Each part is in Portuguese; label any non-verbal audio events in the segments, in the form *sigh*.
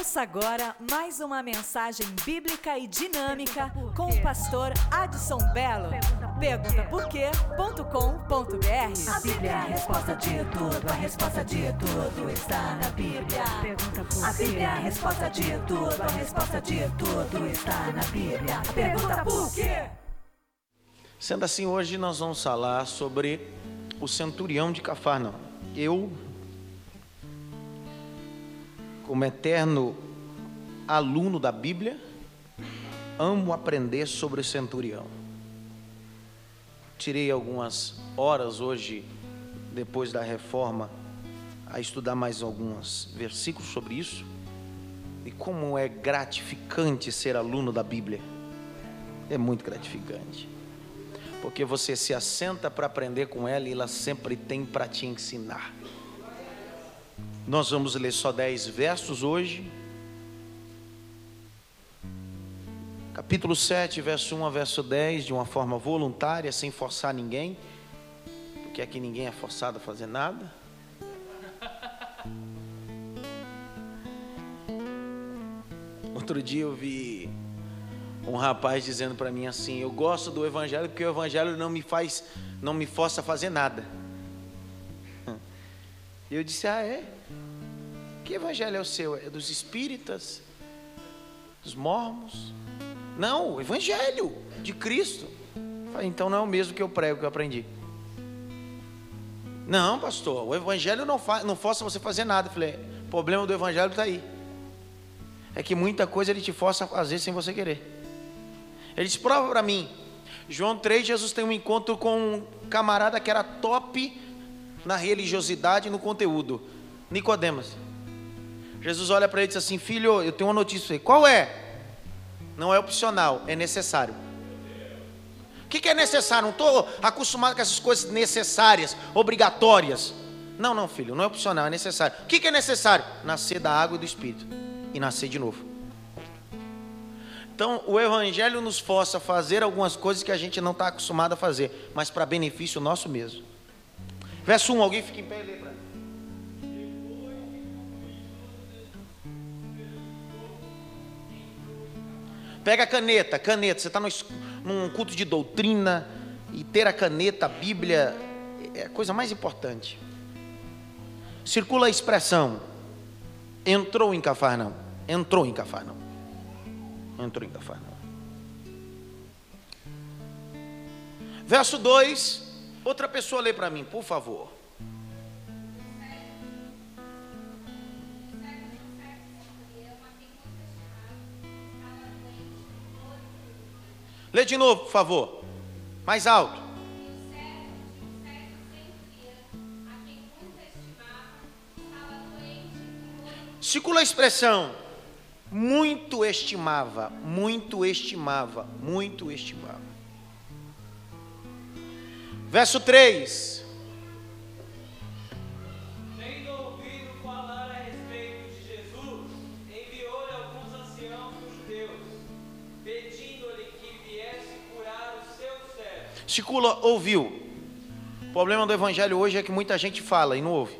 Ouça agora mais uma mensagem bíblica e dinâmica com o pastor Adson Belo. Pergunta por quê.com.br. A Bíblia é a resposta de tudo, a resposta de tudo está na Bíblia. Pergunta por A Bíblia é a resposta de tudo, a resposta de tudo está na Bíblia. Pergunta por quê? Sendo assim, hoje nós vamos falar sobre o centurião de Cafarnaum. Eu, como eterno aluno da Bíblia, amo aprender sobre o centurião. Tirei algumas horas hoje, depois da reforma, a estudar mais alguns versículos sobre isso. E como é gratificante ser aluno da Bíblia. É muito gratificante porque você se assenta para aprender com ela e ela sempre tem para te ensinar. Nós vamos ler só 10 versos hoje. Capítulo 7, verso 1 a verso 10, de uma forma voluntária, sem forçar ninguém, porque aqui ninguém é forçado a fazer nada. *laughs* Outro dia eu vi um rapaz dizendo para mim assim: "Eu gosto do evangelho porque o evangelho não me faz, não me força a fazer nada". E *laughs* eu disse: "Ah, é? Que evangelho é o seu? É dos espíritas? Dos mormos?" Não, o evangelho de Cristo. Então não é o mesmo que eu prego que eu aprendi. Não, pastor, o evangelho não, fa não força você fazer nada. Eu falei, o problema do evangelho está aí. É que muita coisa ele te força a fazer sem você querer. Ele disse: prova para mim. João 3, Jesus tem um encontro com um camarada que era top na religiosidade e no conteúdo. Nicodemos. Jesus olha para ele e diz assim: Filho, eu tenho uma notícia você. Qual é? Não é opcional, é necessário. O que, que é necessário? Não estou acostumado com essas coisas necessárias, obrigatórias. Não, não, filho, não é opcional, é necessário. O que, que é necessário? Nascer da água e do Espírito. E nascer de novo. Então, o Evangelho nos força a fazer algumas coisas que a gente não está acostumado a fazer, mas para benefício nosso mesmo. Verso 1, alguém fica em pé e lê para mim. Pega a caneta, caneta. Você está num culto de doutrina e ter a caneta, a Bíblia, é a coisa mais importante. Circula a expressão: entrou em Cafarnaum. Entrou em Cafarnaum entrou em Cafarnaum. Verso 2, outra pessoa lê para mim, por favor. Lê de novo, por favor. Mais alto. Circula a expressão muito estimava, muito estimava, muito estimava. Verso 3. Circula, ouviu. O problema do evangelho hoje é que muita gente fala e não ouve.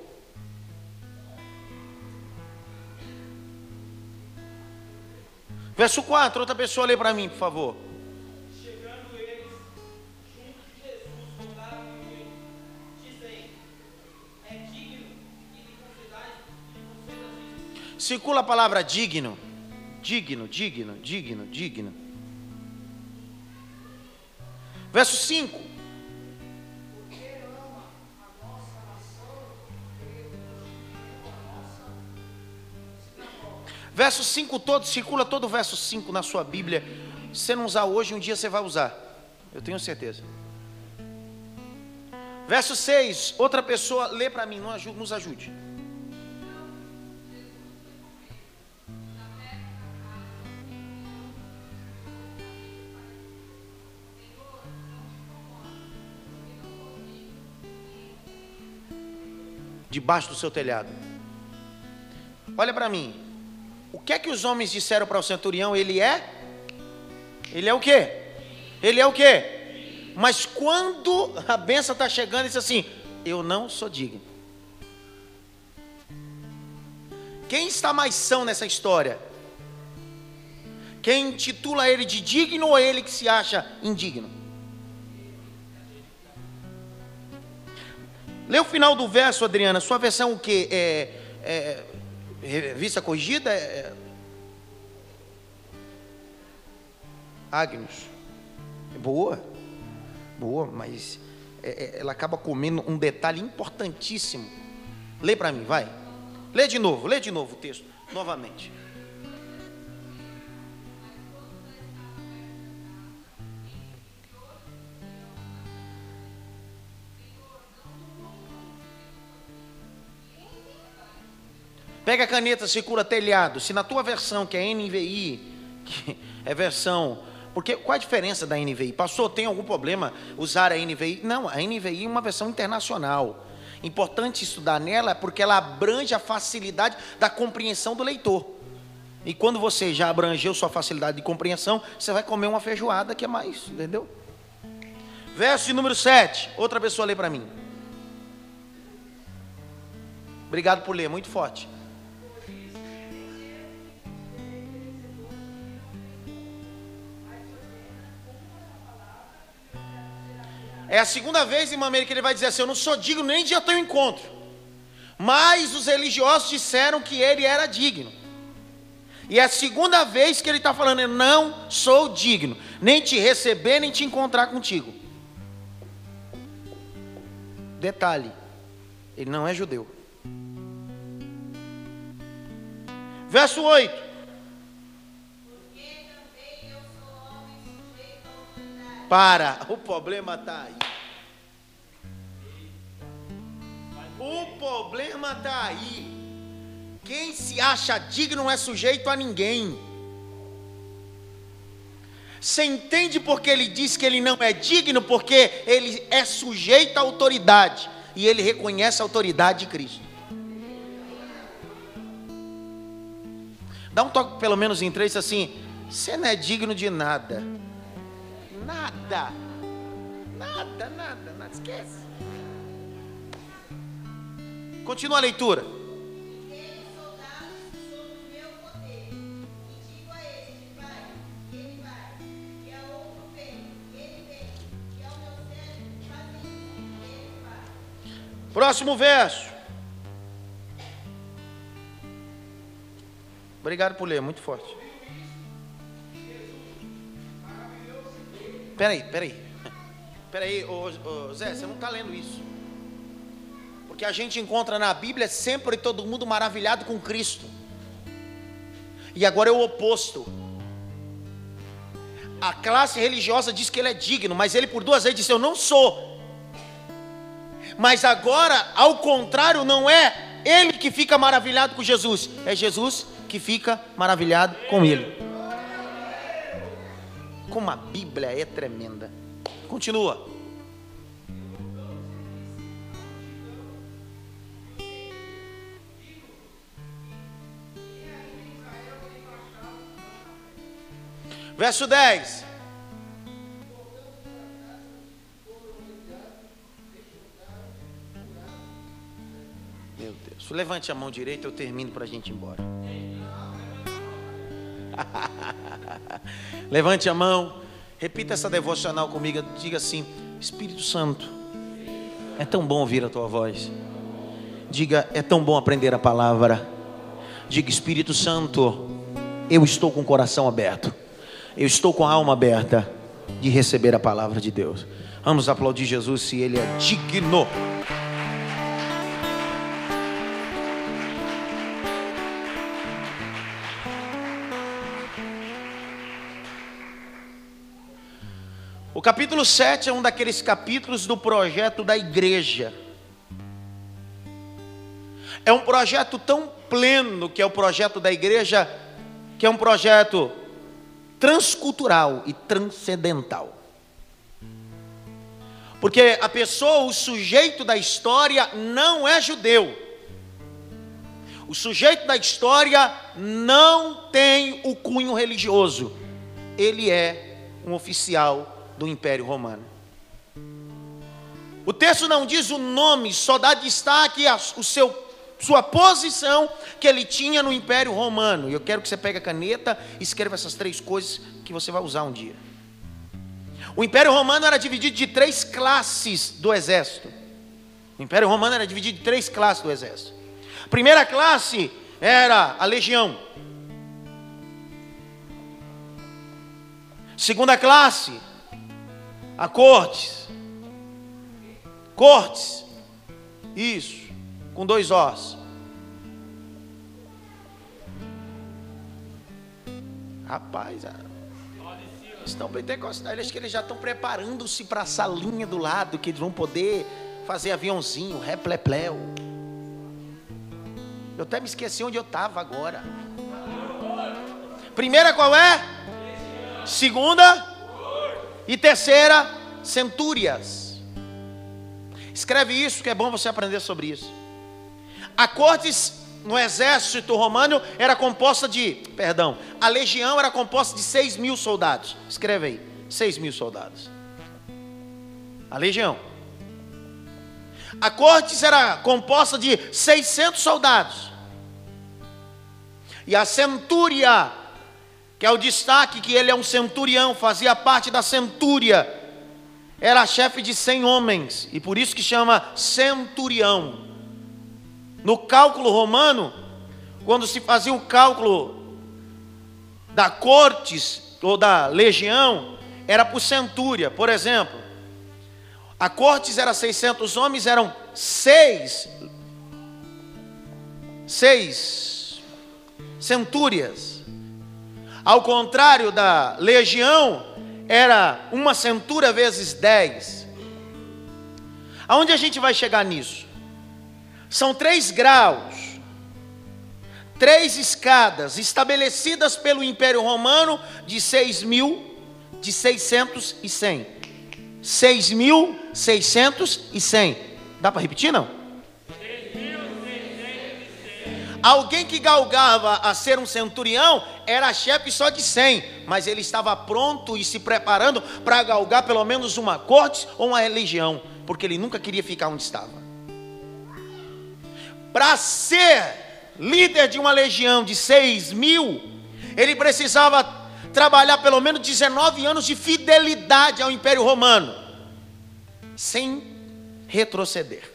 Verso 4, outra pessoa lê para mim, por favor. Chegando eles junto de Jesus, rogaram-lhe, dizendo: É digno que lhe concedais, lhe concedas isso. Circula a palavra digno. Digno, digno, digno, digno. Verso 5. Verso 5 todo, circula todo o verso 5 na sua Bíblia. Se você não usar hoje, um dia você vai usar. Eu tenho certeza. Verso 6, outra pessoa lê para mim, nos ajude. Debaixo do seu telhado. Olha para mim. O que é que os homens disseram para o centurião? Ele é? Ele é o quê? Ele é o quê? Mas quando a benção está chegando, ele diz assim: Eu não sou digno. Quem está mais são nessa história? Quem titula ele de digno ou ele que se acha indigno? Lê o final do verso, Adriana. Sua versão o quê? É, é, revista corrigida? É, Agnus. Boa. Boa, mas é, é, ela acaba comendo um detalhe importantíssimo. Lê para mim, vai. Lê de novo, lê de novo o texto, novamente. Pega a caneta, segura telhado. Se na tua versão, que é NVI, que é versão. Porque qual a diferença da NVI? Passou, tem algum problema usar a NVI? Não, a NVI é uma versão internacional. Importante estudar nela porque ela abrange a facilidade da compreensão do leitor. E quando você já abrangeu sua facilidade de compreensão, você vai comer uma feijoada que é mais, entendeu? Verso número 7. Outra pessoa lê para mim. Obrigado por ler, muito forte. É a segunda vez, irmã Mary, que ele vai dizer assim: Eu não sou digno nem de ao teu encontro. Mas os religiosos disseram que ele era digno. E é a segunda vez que ele está falando: Eu não sou digno, nem te receber, nem te encontrar contigo. Detalhe: ele não é judeu. Verso 8. Para, o problema está aí. O problema está aí. Quem se acha digno não é sujeito a ninguém. Você entende porque ele diz que ele não é digno? Porque ele é sujeito à autoridade. E ele reconhece a autoridade de Cristo. Dá um toque pelo menos em três assim. Você não é digno de nada. Nada. Nada, nada, nada. Esquece. Continua a leitura. Próximo verso. Obrigado por ler, muito forte. Peraí, peraí. Peraí, ô, ô, Zé, você não está lendo isso. Porque a gente encontra na Bíblia sempre todo mundo maravilhado com Cristo. E agora é o oposto. A classe religiosa diz que ele é digno, mas ele por duas vezes disse: Eu não sou. Mas agora, ao contrário, não é ele que fica maravilhado com Jesus, é Jesus que fica maravilhado com ele. Como a Bíblia é tremenda. Continua. Verso 10. Meu Deus. Levante a mão direita, eu termino para a gente ir embora. *laughs* Levante a mão, repita essa devocional comigo, diga assim: Espírito Santo, é tão bom ouvir a tua voz. Diga, é tão bom aprender a palavra. Diga, Espírito Santo, eu estou com o coração aberto, eu estou com a alma aberta de receber a palavra de Deus. Vamos aplaudir Jesus se Ele é digno. O capítulo 7 é um daqueles capítulos do projeto da igreja. É um projeto tão pleno que é o projeto da igreja, que é um projeto transcultural e transcendental. Porque a pessoa, o sujeito da história, não é judeu. O sujeito da história não tem o cunho religioso. Ele é um oficial do Império Romano. O texto não diz o nome, só dá destaque ao seu sua posição que ele tinha no Império Romano. E eu quero que você pegue a caneta e escreva essas três coisas que você vai usar um dia. O Império Romano era dividido de três classes do exército. O Império Romano era dividido de três classes do exército. A primeira classe era a legião. Segunda classe, a cortes. Cortes. Isso, com dois Os. Rapaz, ah, estão pentecostais, acho que eles já estão preparando-se para a salinha do lado, que eles vão poder fazer aviãozinho, replepleu. Eu até me esqueci onde eu estava agora. Primeira qual é? Segunda e terceira, centúrias. Escreve isso que é bom você aprender sobre isso. A cortes no exército romano era composta de, perdão, a legião era composta de 6 mil soldados. Escreve aí, 6 mil soldados. A legião. A cortes era composta de 600 soldados. E a centúria, que é o destaque que ele é um centurião, fazia parte da centúria, era chefe de 100 homens, e por isso que chama centurião. No cálculo romano, quando se fazia o cálculo da cortes ou da legião, era por centúria. Por exemplo, a cortes era 600 homens, eram seis, seis centúrias. Ao contrário da legião, era uma centúria vezes dez. Aonde a gente vai chegar nisso? São três graus, três escadas estabelecidas pelo Império Romano de seis mil, de seiscentos e cem. Seis mil, seiscentos e cem. Dá para repetir não? Alguém que galgava a ser um centurião era chefe só de 100, mas ele estava pronto e se preparando para galgar pelo menos uma corte ou uma legião, porque ele nunca queria ficar onde estava. Para ser líder de uma legião de 6 mil, ele precisava trabalhar pelo menos 19 anos de fidelidade ao Império Romano, sem retroceder.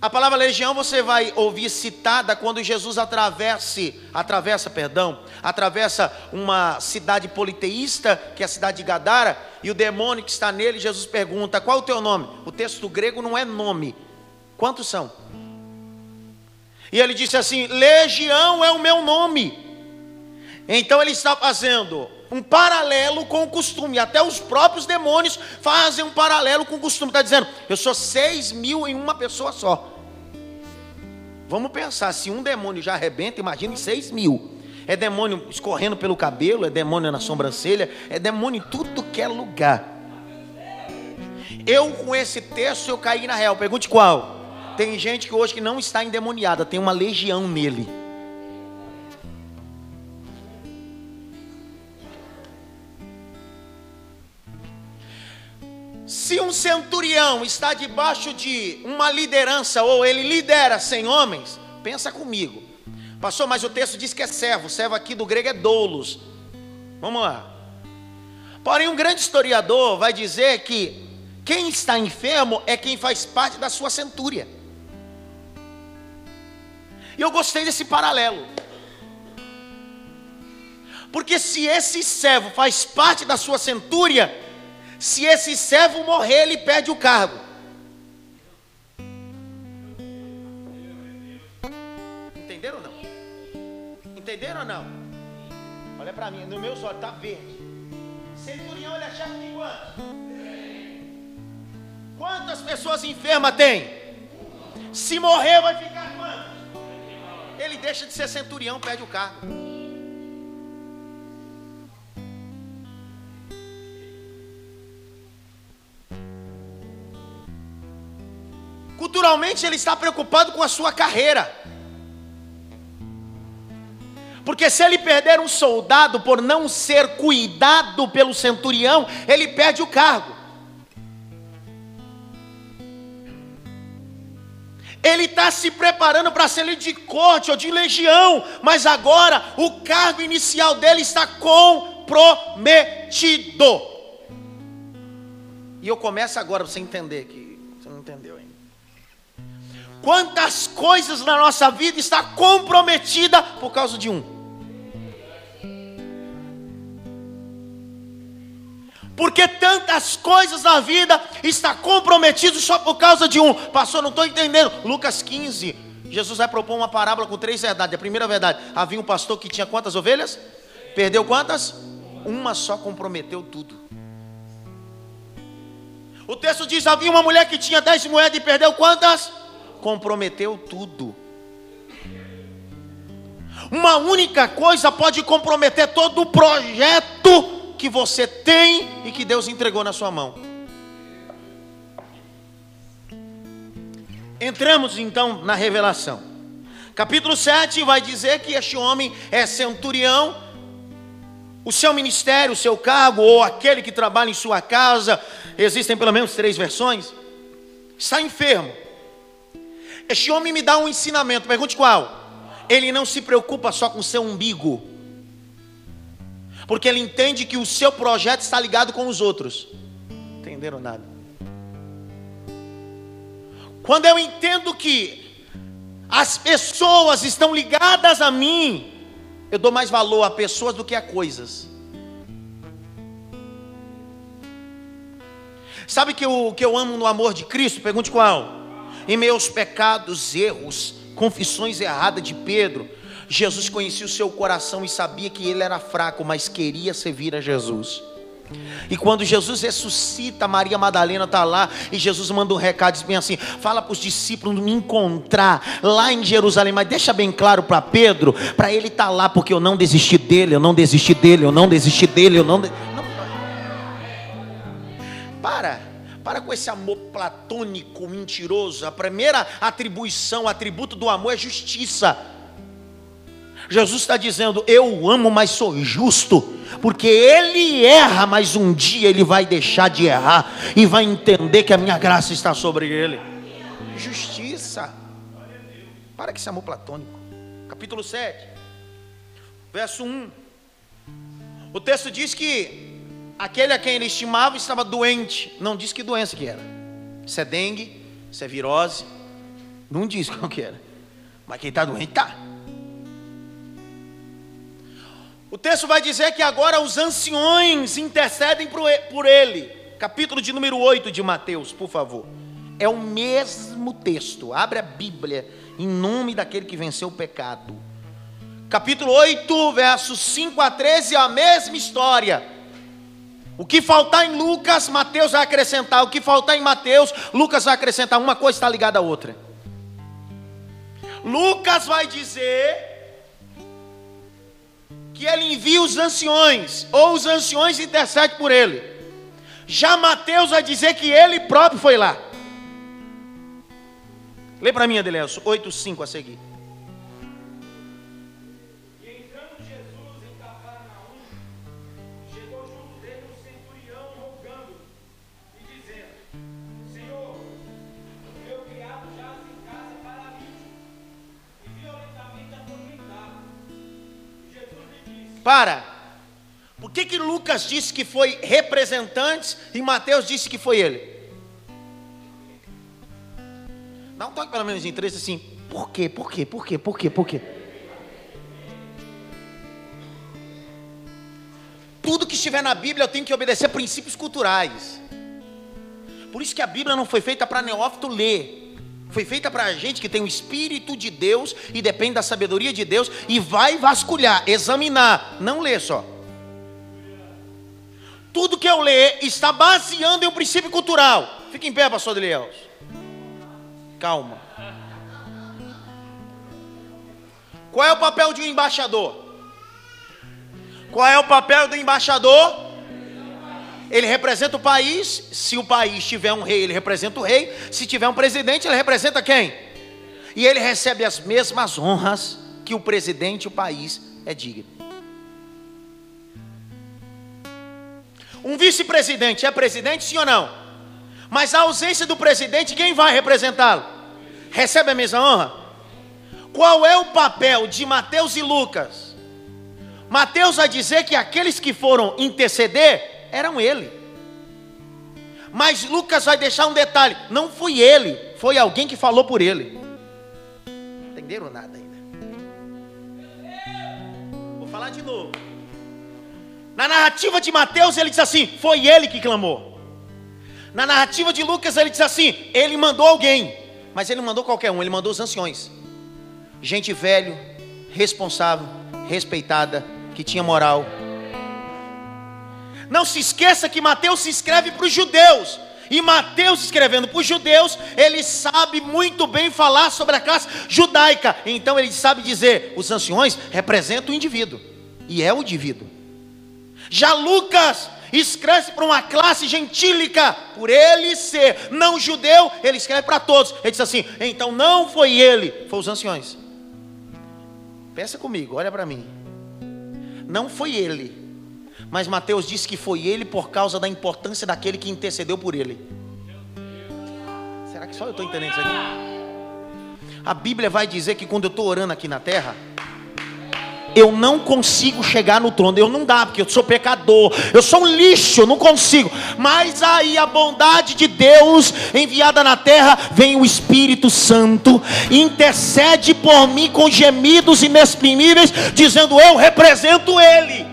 A palavra legião você vai ouvir citada quando Jesus atravesse, atravessa, perdão, atravessa uma cidade politeísta, que é a cidade de Gadara, e o demônio que está nele, Jesus pergunta: "Qual o teu nome?" O texto grego não é nome. Quantos são? E ele disse assim: Legião é o meu nome. Então ele está fazendo um paralelo com o costume. Até os próprios demônios fazem um paralelo com o costume. Está dizendo, eu sou seis mil em uma pessoa só. Vamos pensar, se um demônio já arrebenta, imagine seis mil. É demônio escorrendo pelo cabelo, é demônio na sobrancelha, é demônio em tudo que é lugar. Eu com esse texto eu caí na real. Pergunte qual? Tem gente que hoje que não está endemoniada, tem uma legião nele. Se um centurião está debaixo de uma liderança, ou ele lidera cem homens, pensa comigo. Pastor, mas o texto diz que é servo, servo aqui do grego é doulos. Vamos lá. Porém, um grande historiador vai dizer que quem está enfermo é quem faz parte da sua centúria. E eu gostei desse paralelo. Porque se esse servo faz parte da sua centúria, se esse servo morrer, ele perde o cargo. Entenderam ou não? Entenderam ou não? Olha para mim, no meu olhos está verde. Centurião ele é chefe de quantos? Quantas pessoas enfermas tem? Se morrer, vai ficar quantos? ele deixa de ser centurião, perde o cargo. Culturalmente ele está preocupado com a sua carreira. Porque se ele perder um soldado por não ser cuidado pelo centurião, ele perde o cargo. Ele está se preparando para ser de corte ou de legião, mas agora o cargo inicial dele está comprometido. E eu começo agora para você entender que Quantas coisas na nossa vida está comprometida por causa de um? Porque tantas coisas na vida está comprometido só por causa de um. Pastor, não estou entendendo. Lucas 15. Jesus vai propor uma parábola com três verdades. A primeira verdade, havia um pastor que tinha quantas ovelhas? Perdeu quantas? Uma só comprometeu tudo. O texto diz: havia uma mulher que tinha dez moedas e perdeu quantas? Comprometeu tudo. Uma única coisa pode comprometer todo o projeto que você tem e que Deus entregou na sua mão. Entramos então na revelação. Capítulo 7 vai dizer que este homem é centurião. O seu ministério, o seu cargo, ou aquele que trabalha em sua casa, existem pelo menos três versões, está enfermo. Este homem me dá um ensinamento, pergunte qual? Ele não se preocupa só com o seu umbigo porque ele entende que o seu projeto está ligado com os outros. Entenderam nada? Quando eu entendo que as pessoas estão ligadas a mim, eu dou mais valor a pessoas do que a coisas. Sabe que o que eu amo no amor de Cristo? Pergunte qual? Em meus pecados, erros, confissões erradas de Pedro, Jesus conhecia o seu coração e sabia que ele era fraco, mas queria servir a Jesus. E quando Jesus ressuscita, Maria Madalena está lá e Jesus manda um recado, diz bem assim: fala para os discípulos me encontrar lá em Jerusalém, mas deixa bem claro para Pedro, para ele estar tá lá, porque eu não desisti dele, eu não desisti dele, eu não desisti dele, eu não. De... não... Para, para com esse amor platônico, mentiroso. A primeira atribuição, atributo do amor é justiça. Jesus está dizendo: Eu amo, mas sou justo, porque ele erra, mas um dia ele vai deixar de errar e vai entender que a minha graça está sobre ele. Justiça. Para que esse amor platônico. Capítulo 7, verso 1. O texto diz que aquele a quem ele estimava estava doente. Não diz que doença que era. Se é dengue, se é virose. Não diz *laughs* qual que era. Mas quem está doente está. O texto vai dizer que agora os anciões intercedem por ele. Capítulo de número 8 de Mateus, por favor. É o mesmo texto. Abre a Bíblia em nome daquele que venceu o pecado. Capítulo 8, versos 5 a 13, é a mesma história. O que faltar em Lucas, Mateus vai acrescentar. O que faltar em Mateus, Lucas vai acrescentar. Uma coisa está ligada à outra. Lucas vai dizer que ele envia os anciões, ou os anciões intercedem por ele. Já Mateus vai dizer que ele próprio foi lá. Lê para mim, Adeleuso, 8,5 a seguir. Para. Por que, que Lucas disse que foi representantes e Mateus disse que foi ele? Dá um toque pelo menos em três assim. Por quê? Por quê? Por quê? Por quê? Por quê? Tudo que estiver na Bíblia eu tenho que obedecer princípios culturais. Por isso que a Bíblia não foi feita para neófito ler. Foi feita para a gente que tem o Espírito de Deus e depende da sabedoria de Deus e vai vasculhar, examinar, não ler só. Tudo que eu ler está baseando em um princípio cultural. Fique em pé, pastor Eliel. Calma. Qual é o papel de um embaixador? Qual é o papel do embaixador? Ele representa o país. Se o país tiver um rei, ele representa o rei. Se tiver um presidente, ele representa quem? E ele recebe as mesmas honras que o presidente o país é digno. Um vice-presidente é presidente, sim ou não? Mas a ausência do presidente, quem vai representá-lo? recebe a mesma honra? Qual é o papel de Mateus e Lucas? Mateus vai dizer que aqueles que foram interceder eram ele. Mas Lucas vai deixar um detalhe: não foi ele, foi alguém que falou por ele. Entenderam nada ainda? Vou falar de novo. Na narrativa de Mateus, ele diz assim: foi ele que clamou. Na narrativa de Lucas, ele diz assim: ele mandou alguém, mas ele mandou qualquer um, ele mandou os anciões. Gente velho, responsável, respeitada, que tinha moral. Não se esqueça que Mateus se escreve para os judeus. E Mateus escrevendo para os judeus, ele sabe muito bem falar sobre a classe judaica. Então ele sabe dizer: os anciões representam o indivíduo. E é o indivíduo. Já Lucas escreve para uma classe gentílica, por ele ser não judeu, ele escreve para todos. Ele diz assim: então não foi ele, foi os anciões. Pensa comigo, olha para mim. Não foi ele. Mas Mateus disse que foi ele por causa da importância daquele que intercedeu por ele. Será que só eu estou entendendo isso aqui? A Bíblia vai dizer que quando eu estou orando aqui na terra, eu não consigo chegar no trono. Eu não dá, porque eu sou pecador. Eu sou um lixo, eu não consigo. Mas aí a bondade de Deus enviada na terra, vem o Espírito Santo, intercede por mim com gemidos inexprimíveis, dizendo: Eu represento Ele.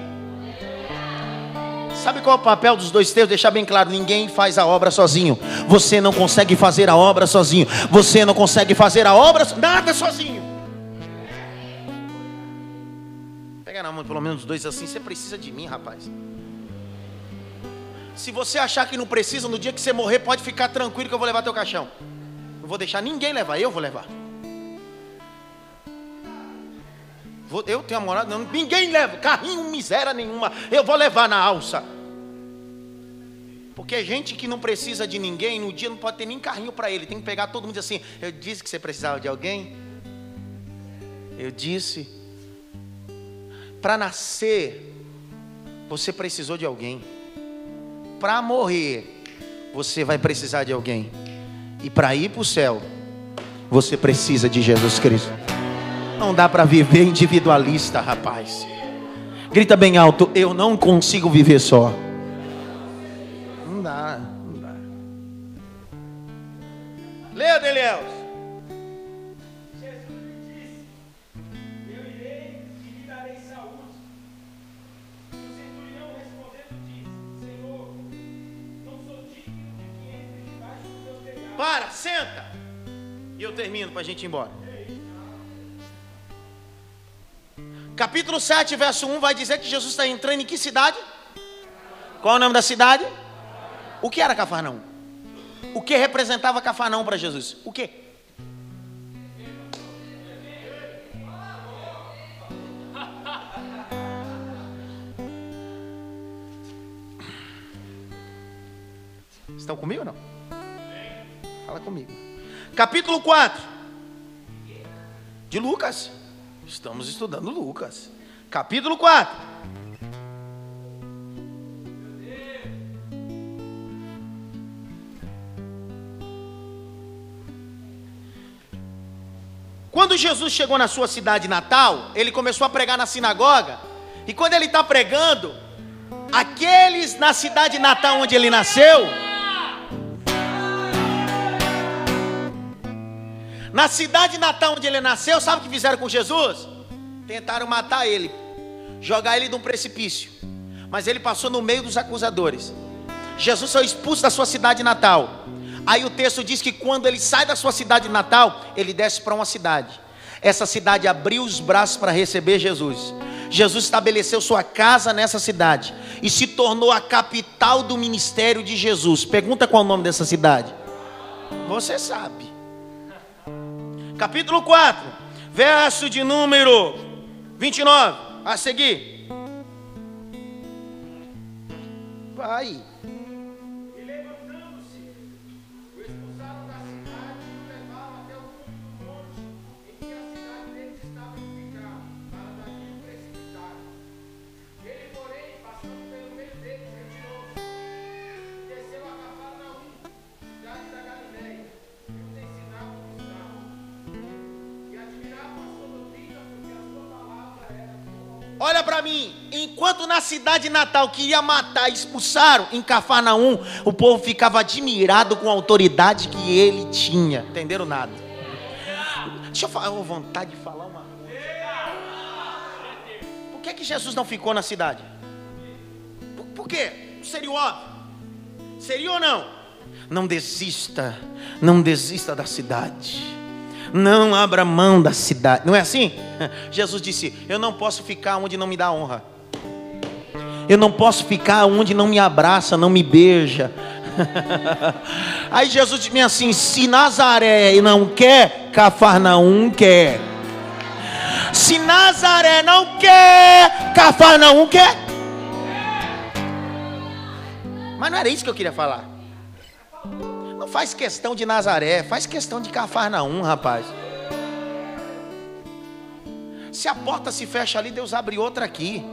Sabe qual é o papel dos dois textos? Deixar bem claro: ninguém faz a obra sozinho. Você não consegue fazer a obra sozinho. Você não consegue fazer a obra, nada sozinho. Pega na mão, pelo menos os dois assim. Você precisa de mim, rapaz. Se você achar que não precisa, no dia que você morrer, pode ficar tranquilo que eu vou levar teu caixão. Não vou deixar ninguém levar, eu vou levar. Vou, eu tenho a moral, não, ninguém leva, carrinho miséria nenhuma, eu vou levar na alça. Porque gente que não precisa de ninguém, no dia não pode ter nem carrinho para ele, tem que pegar todo mundo assim. Eu disse que você precisava de alguém. Eu disse. Para nascer, você precisou de alguém. Para morrer, você vai precisar de alguém. E para ir para o céu, você precisa de Jesus Cristo. Não dá para viver individualista, rapaz. Grita bem alto: Eu não consigo viver só. Deliels. Jesus lhe disse: Eu irei e lhe darei saúde. E o centurião respondendo disse: Senhor, não sou digno de que entre debaixo do teu telhado. Para, senta. E eu termino para a gente ir embora. Capítulo 7, verso 1 vai dizer que Jesus está entrando em que cidade? Qual é o nome da cidade? O que era Cafarnaum? O que representava Cafarnaum para Jesus? O que? Estão comigo ou não? Fala comigo. Capítulo 4 de Lucas. Estamos estudando Lucas. Capítulo 4. Quando Jesus chegou na sua cidade natal, ele começou a pregar na sinagoga. E quando ele está pregando, aqueles na cidade natal onde ele nasceu, Na cidade natal onde ele nasceu, sabe o que fizeram com Jesus? Tentaram matar ele, jogar ele de um precipício. Mas ele passou no meio dos acusadores. Jesus foi expulso da sua cidade natal. Aí o texto diz que quando ele sai da sua cidade natal, ele desce para uma cidade. Essa cidade abriu os braços para receber Jesus. Jesus estabeleceu sua casa nessa cidade e se tornou a capital do ministério de Jesus. Pergunta qual é o nome dessa cidade? Você sabe capítulo 4, verso de número 29. A seguir. Vai. Olha para mim, enquanto na cidade natal queria matar, expulsaram em Cafarnaum, o povo ficava admirado com a autoridade que ele tinha. Entenderam nada? Deixa eu falar, eu vontade de falar uma coisa. Por que, que Jesus não ficou na cidade? Por, por quê? Seria óbvio. Seria ou não? Não desista, não desista da cidade não abra mão da cidade. Não é assim? *laughs* Jesus disse: Eu não posso ficar onde não me dá honra. Eu não posso ficar onde não me abraça, não me beija. *laughs* Aí Jesus disse assim: Se Nazaré não quer, Cafarnaum quer. Se Nazaré não quer, Cafarnaum quer. Mas não era isso que eu queria falar. Não faz questão de Nazaré, faz questão de Cafarnaum, rapaz. Se a porta se fecha ali, Deus abre outra aqui.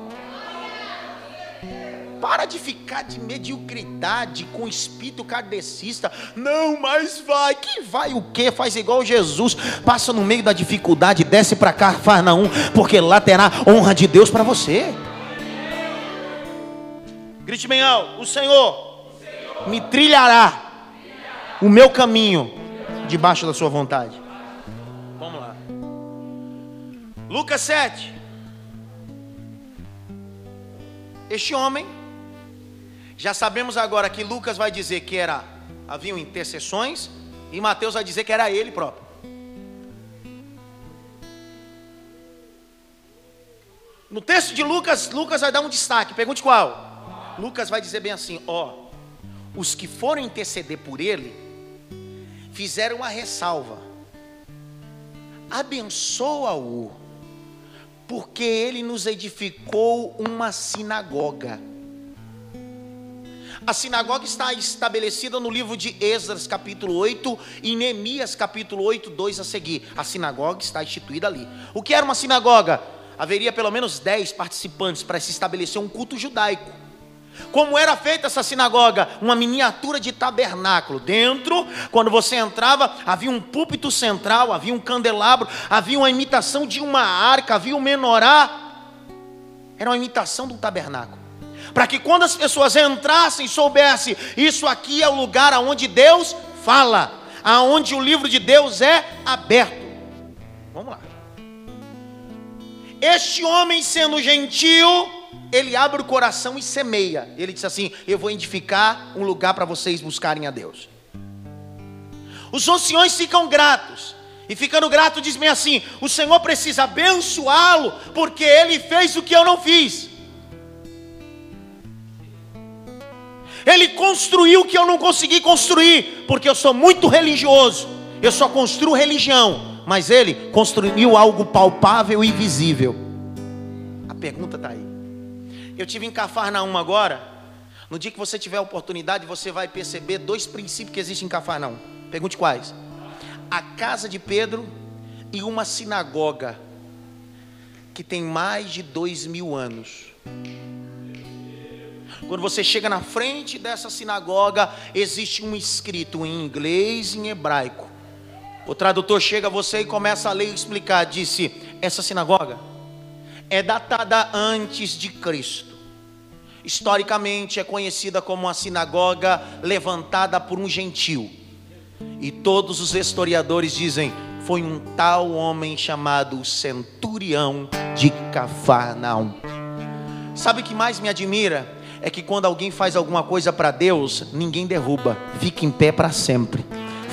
Para de ficar de mediocridade com espírito kardecista. Não, mas vai. Que vai o quê? Faz igual Jesus. Passa no meio da dificuldade, desce para Cafarnaum, porque lá terá honra de Deus para você. Grite bem alto: O Senhor, o Senhor me trilhará o meu caminho debaixo da sua vontade. Vamos lá. Lucas 7. Este homem, já sabemos agora que Lucas vai dizer que era haviam intercessões e Mateus vai dizer que era ele próprio. No texto de Lucas, Lucas vai dar um destaque. Pergunte qual? Lucas vai dizer bem assim: ó, os que foram interceder por ele fizeram uma ressalva. Abençoa-o, porque ele nos edificou uma sinagoga. A sinagoga está estabelecida no livro de Esdras, capítulo 8, e Neemias, capítulo 8, 2 a seguir. A sinagoga está instituída ali. O que era uma sinagoga? Haveria pelo menos 10 participantes para se estabelecer um culto judaico. Como era feita essa sinagoga? Uma miniatura de tabernáculo. Dentro, quando você entrava, havia um púlpito central, havia um candelabro, havia uma imitação de uma arca, havia um menorá. Era uma imitação do tabernáculo. Para que quando as pessoas entrassem, soubessem, isso aqui é o lugar aonde Deus fala, aonde o livro de Deus é aberto. Vamos lá. Este homem sendo gentil, ele abre o coração e semeia. Ele diz assim: Eu vou edificar um lugar para vocês buscarem a Deus. Os anciões ficam gratos. E ficando grato, dizem assim: O Senhor precisa abençoá-lo, porque ele fez o que eu não fiz. Ele construiu o que eu não consegui construir, porque eu sou muito religioso. Eu só construo religião, mas ele construiu algo palpável e visível. A pergunta está aí. Eu tive em Cafarnaum agora. No dia que você tiver a oportunidade, você vai perceber dois princípios que existem em Cafarnaum. Pergunte quais? A casa de Pedro e uma sinagoga que tem mais de dois mil anos. Quando você chega na frente dessa sinagoga, existe um escrito em inglês e em hebraico. O tradutor chega a você e começa a ler e explicar. Disse: Essa sinagoga é datada antes de Cristo. Historicamente é conhecida como a sinagoga levantada por um gentil. E todos os historiadores dizem: foi um tal homem chamado Centurião de Cafarnaum. Sabe o que mais me admira? É que quando alguém faz alguma coisa para Deus, ninguém derruba, fica em pé para sempre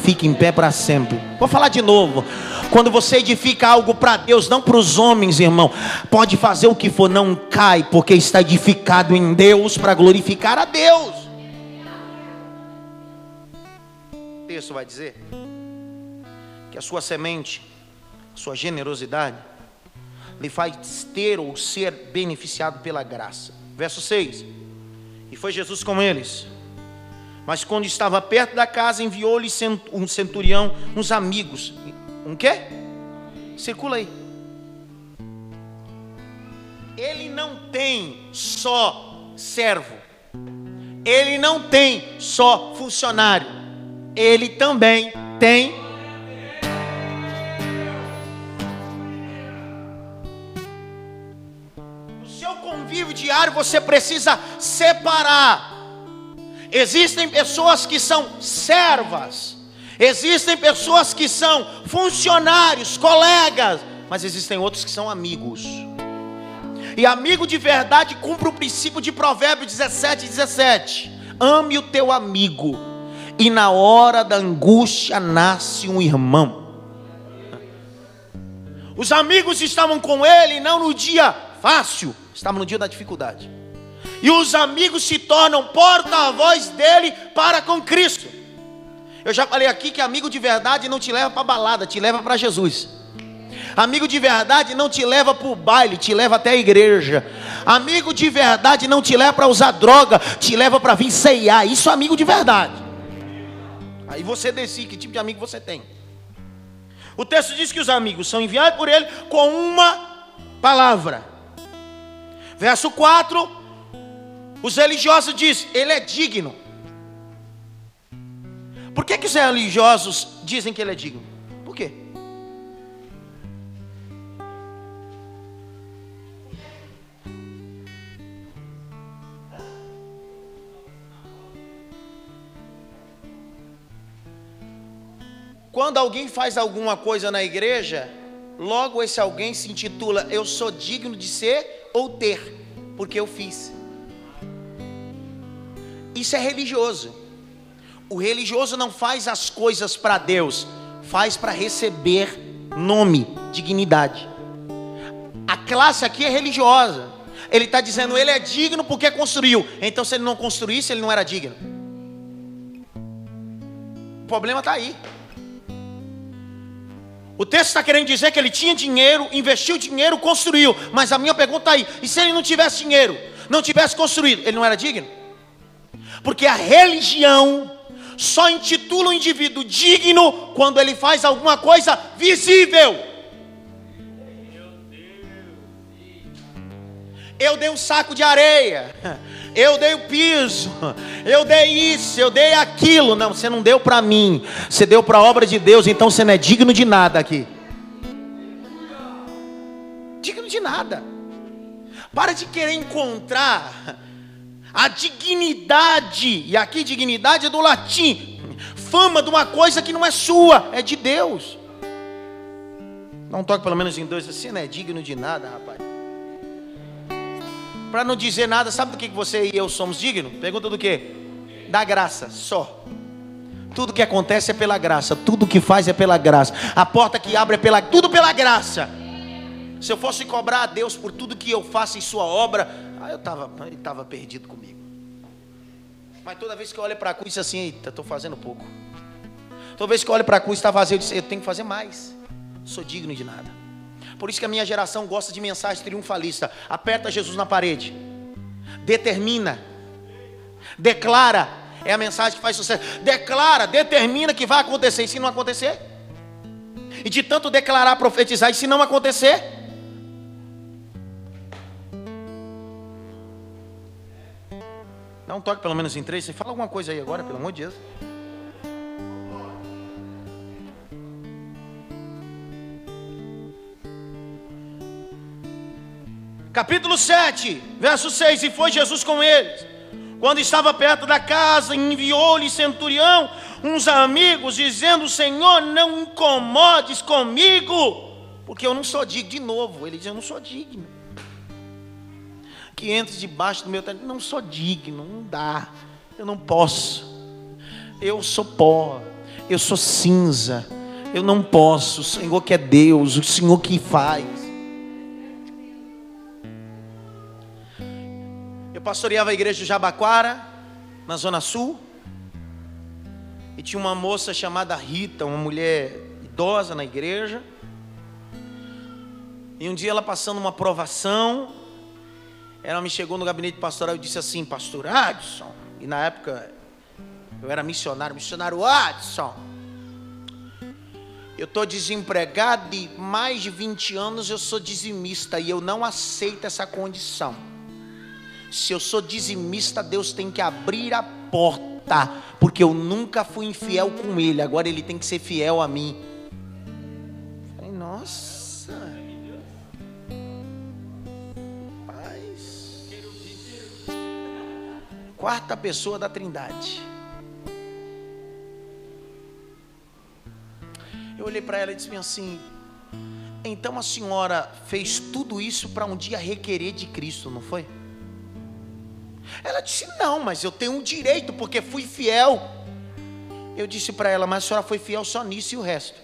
fique em pé para sempre. Vou falar de novo. Quando você edifica algo para Deus, não para os homens, irmão, pode fazer o que for, não cai, porque está edificado em Deus para glorificar a Deus. O texto vai dizer que a sua semente, a sua generosidade, lhe faz ter ou ser beneficiado pela graça. Verso 6: E foi Jesus com eles mas quando estava perto da casa, enviou-lhe um centurião, uns amigos. Um quê? Circula aí. Ele não tem só servo. Ele não tem só funcionário. Ele também tem convívio diário, você precisa separar. Existem pessoas que são servas, existem pessoas que são funcionários, colegas, mas existem outros que são amigos. E amigo de verdade cumpre o princípio de Provérbios 17, 17. Ame o teu amigo, e na hora da angústia nasce um irmão. Os amigos estavam com ele não no dia fácil, estavam no dia da dificuldade. E os amigos se tornam porta-voz dele para com Cristo. Eu já falei aqui que amigo de verdade não te leva para balada, te leva para Jesus. Amigo de verdade não te leva para o baile, te leva até a igreja. Amigo de verdade não te leva para usar droga, te leva para vir ceiar. Isso é amigo de verdade. Aí você decide que tipo de amigo você tem. O texto diz que os amigos são enviados por ele com uma palavra. Verso 4, os religiosos dizem, ele é digno. Por que, que os religiosos dizem que ele é digno? Por quê? Quando alguém faz alguma coisa na igreja, logo esse alguém se intitula Eu sou digno de ser ou ter, porque eu fiz. Isso é religioso. O religioso não faz as coisas para Deus, faz para receber nome, dignidade. A classe aqui é religiosa. Ele está dizendo, ele é digno porque construiu. Então, se ele não construísse, ele não era digno. O problema está aí. O texto está querendo dizer que ele tinha dinheiro, investiu dinheiro, construiu. Mas a minha pergunta está aí: e se ele não tivesse dinheiro, não tivesse construído, ele não era digno? Porque a religião só intitula o indivíduo digno quando ele faz alguma coisa visível. Eu dei um saco de areia, eu dei o piso, eu dei isso, eu dei aquilo. Não, você não deu para mim, você deu para a obra de Deus, então você não é digno de nada aqui. Digno de nada. Para de querer encontrar a dignidade, e aqui dignidade é do latim, fama de uma coisa que não é sua, é de Deus. Não toque pelo menos em dois assim, não é digno de nada, rapaz. Para não dizer nada, sabe do que você e eu somos dignos? Pergunta do que? Da graça, só. Tudo que acontece é pela graça, tudo que faz é pela graça. A porta que abre é pela, tudo pela graça. Se eu fosse cobrar a Deus por tudo que eu faço em sua obra, aí eu estava, ele estava perdido comigo. Mas toda vez que eu olho para a cruz, assim, eita, estou fazendo pouco. Toda vez que eu olho para a cruz, está vazio, eu disse, eu tenho que fazer mais. Sou digno de nada. Por isso que a minha geração gosta de mensagem triunfalista. Aperta Jesus na parede. Determina. Declara. É a mensagem que faz sucesso. Declara, determina que vai acontecer. E se não acontecer? E de tanto declarar, profetizar, e se não acontecer? Dá um toque pelo menos em três. Você fala alguma coisa aí agora, pelo amor de Deus. Capítulo 7, verso 6: E foi Jesus com eles. Quando estava perto da casa, enviou-lhe centurião uns amigos, dizendo: Senhor, não incomodes comigo, porque eu não sou digno. De novo, ele diz: Eu não sou digno. Que entre debaixo do meu teto, não sou digno, não dá, eu não posso. Eu sou pó, eu sou cinza, eu não posso. O Senhor que é Deus, o Senhor que faz. Eu pastoreava a igreja de Jabaquara, na Zona Sul. E tinha uma moça chamada Rita, uma mulher idosa na igreja. E um dia ela passando uma provação, ela me chegou no gabinete pastoral e disse assim, pastor Adson, e na época eu era missionário, missionário Adson. Eu estou desempregado e mais de 20 anos eu sou dizimista e eu não aceito essa condição. Se eu sou dizimista, Deus tem que abrir a porta, porque eu nunca fui infiel com Ele, agora Ele tem que ser fiel a mim. Falei, nossa, Quarta pessoa da Trindade. Eu olhei para ela e disse assim: então a senhora fez tudo isso para um dia requerer de Cristo, não foi? Ela disse: Não, mas eu tenho um direito porque fui fiel. Eu disse para ela: Mas a senhora foi fiel só nisso e o resto.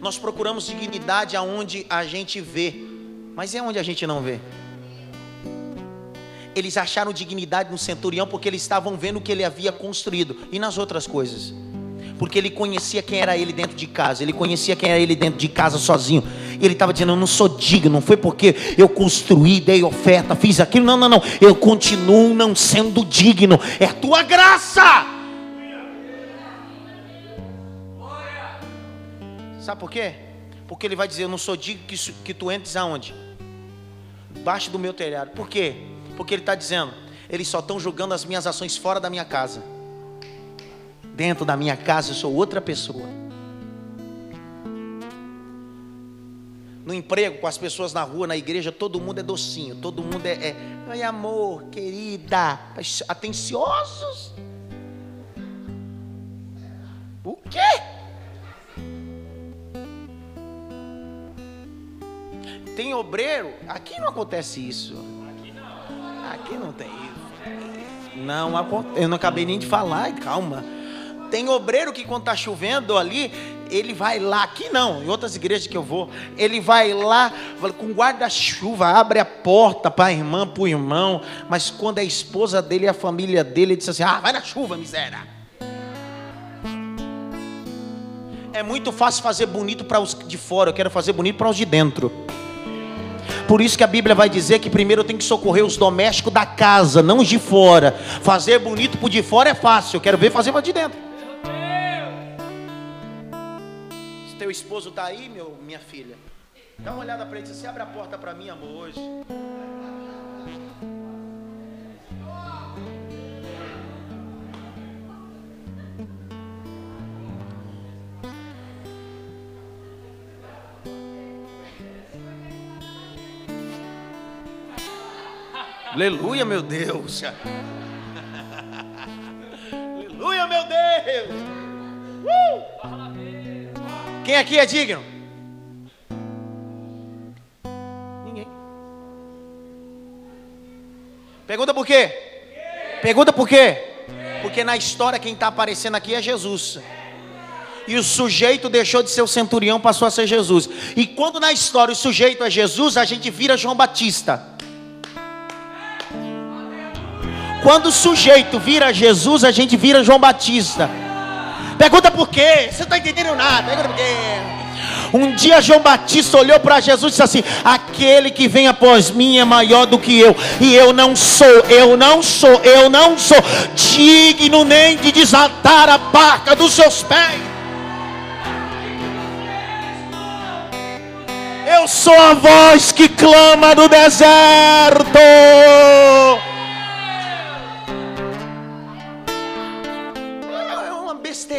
Nós procuramos dignidade aonde a gente vê, mas é onde a gente não vê. Eles acharam dignidade no centurião porque eles estavam vendo o que ele havia construído e nas outras coisas. Porque ele conhecia quem era ele dentro de casa, ele conhecia quem era ele dentro de casa sozinho. E ele estava dizendo: Eu não sou digno, não foi porque eu construí, dei oferta, fiz aquilo. Não, não, não. Eu continuo não sendo digno. É tua graça. Sabe por quê? Porque ele vai dizer: Eu não sou digno que, que tu entres aonde? Baixo do meu telhado. Por quê? Porque ele está dizendo: eles só estão julgando as minhas ações fora da minha casa. Dentro da minha casa eu sou outra pessoa. No emprego, com as pessoas na rua, na igreja, todo mundo é docinho, todo mundo é, é Oi, amor, querida, atenciosos. O quê? Tem obreiro, aqui não acontece isso. Aqui não tem isso. Não, eu não acabei nem de falar, calma. Tem obreiro que quando está chovendo ali, ele vai lá, aqui não, em outras igrejas que eu vou, ele vai lá com guarda-chuva, abre a porta para a irmã, para o irmão, mas quando é a esposa dele e a família dele, ele diz assim: ah, vai na chuva, miséria. É muito fácil fazer bonito para os de fora, eu quero fazer bonito para os de dentro. Por isso que a Bíblia vai dizer que primeiro tem que socorrer os domésticos da casa, não os de fora. Fazer bonito por de fora é fácil, eu quero ver fazer para de dentro. Se teu esposo está aí, meu, minha filha, dá uma olhada para ele e diz assim, abre a porta para mim, amor, hoje. Aleluia, meu Deus. Aleluia, meu Deus. Uh! Quem aqui é digno? Ninguém. Pergunta por quê? Pergunta por quê? Porque na história quem está aparecendo aqui é Jesus. E o sujeito deixou de ser o centurião, passou a ser Jesus. E quando na história o sujeito é Jesus, a gente vira João Batista. Quando o sujeito vira Jesus, a gente vira João Batista. Pergunta por quê? Você não está entendendo nada. Pergunta por quê? Um dia João Batista olhou para Jesus e disse assim: Aquele que vem após mim é maior do que eu, e eu não sou, eu não sou, eu não sou digno nem de desatar a barca dos seus pés. Eu sou a voz que clama no deserto.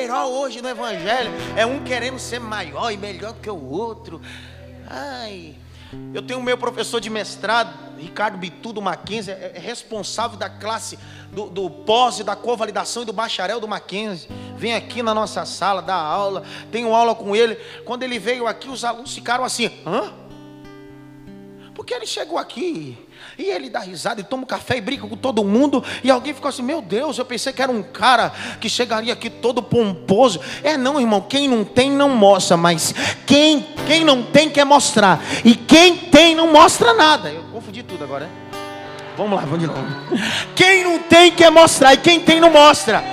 Besterol hoje no Evangelho. É um querendo ser maior e melhor que o outro. Ai. Eu tenho o meu professor de mestrado, Ricardo Bitudo Mackenzie, é, é responsável da classe do, do pós e da convalidação e do bacharel do Mackenzie. Vem aqui na nossa sala, dá aula, tenho aula com ele. Quando ele veio aqui, os alunos ficaram assim: hã? Porque ele chegou aqui e ele dá risada e toma um café e brinca com todo mundo. E alguém ficou assim: Meu Deus, eu pensei que era um cara que chegaria aqui todo pomposo. É, não, irmão. Quem não tem, não mostra. Mas quem, quem não tem, quer mostrar. E quem tem, não mostra nada. Eu confundi tudo agora, né? Vamos lá, vamos de novo. *laughs* Quem não tem, quer mostrar. E quem tem, não mostra.